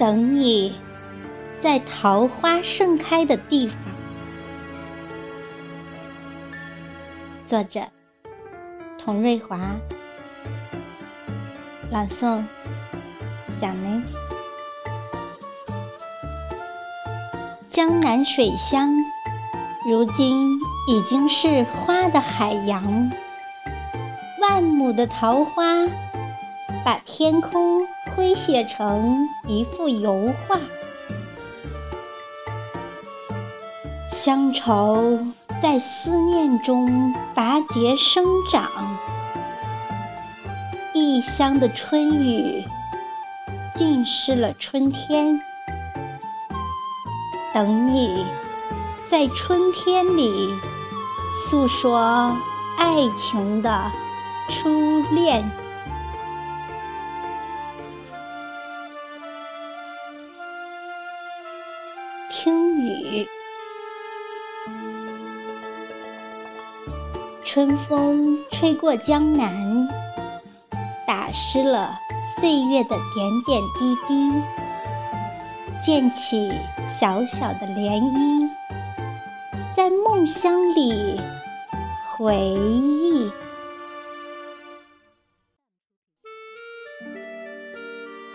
等你，在桃花盛开的地方。作者：童瑞华，朗诵：小林。江南水乡，如今已经是花的海洋。万亩的桃花，把天空挥写成一幅油画。乡愁在思念中拔节生长，异乡的春雨浸湿了春天。等你，在春天里诉说爱情的初恋。听雨，春风吹过江南，打湿了岁月的点点滴滴。溅起小小的涟漪，在梦乡里回忆。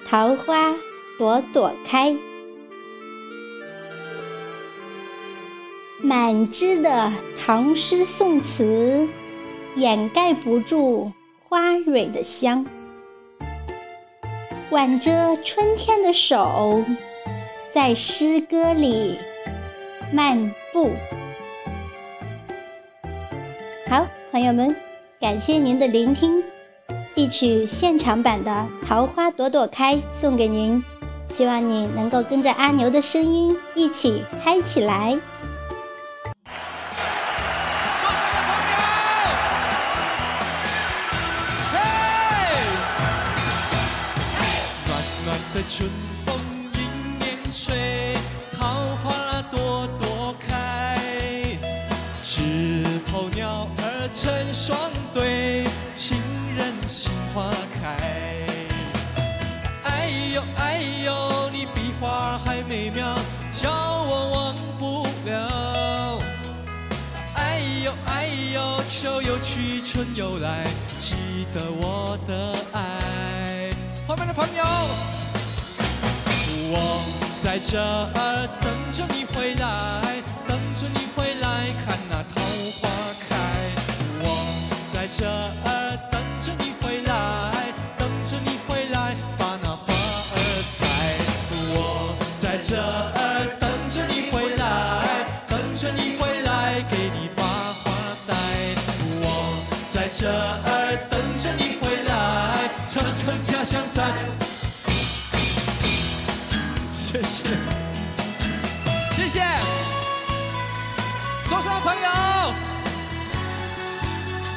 桃花朵朵开，满枝的唐诗宋词掩盖不住花蕊的香，挽着春天的手。在诗歌里漫步。好，朋友们，感谢您的聆听。一曲现场版的《桃花朵朵开》送给您，希望你能够跟着阿牛的声音一起嗨起来。成双对，情人心花开。哎呦哎呦，你比花还美妙，叫我忘不了。哎呦哎呦，秋又去，春又来，记得我的爱。后面的朋友，我在这儿等着你回来，来，唱唱家乡站。谢谢，谢谢，桌上的朋友。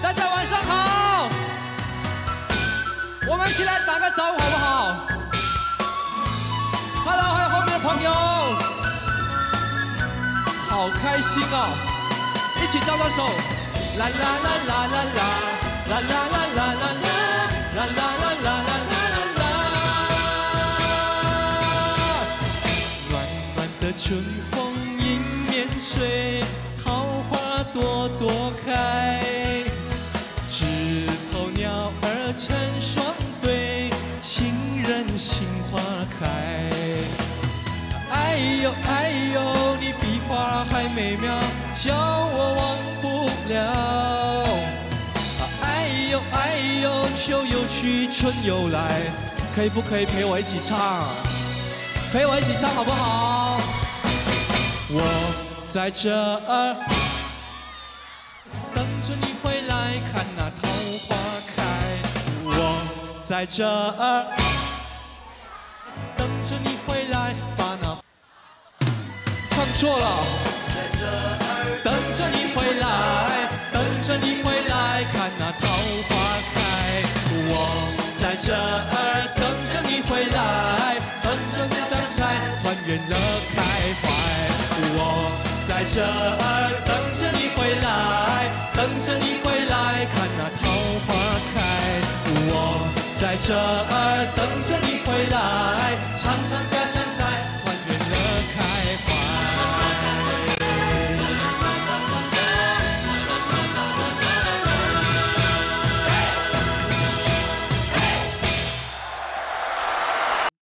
大家晚上好，我们一起来打个招呼好不好？Hello，还有后面的朋友，好开心哦！一起招招手，啦啦啦，啦啦啦啦啦啦，啦啦啦啦啦啦春风迎面吹，桃花朵朵开。枝头鸟儿成双对，情人心花开。哎呦哎呦，你比花还美妙，叫我忘不了。哎呦哎呦，秋又去，春又来，可以不可以陪我一起唱？陪我一起唱好不好？我在这儿等着你回来看那桃花开。我。在这儿等着你回来，把那唱错了。等着你回来，等着你回来这儿等着你回来等着你回来看那桃花开。我在这儿等着你回来。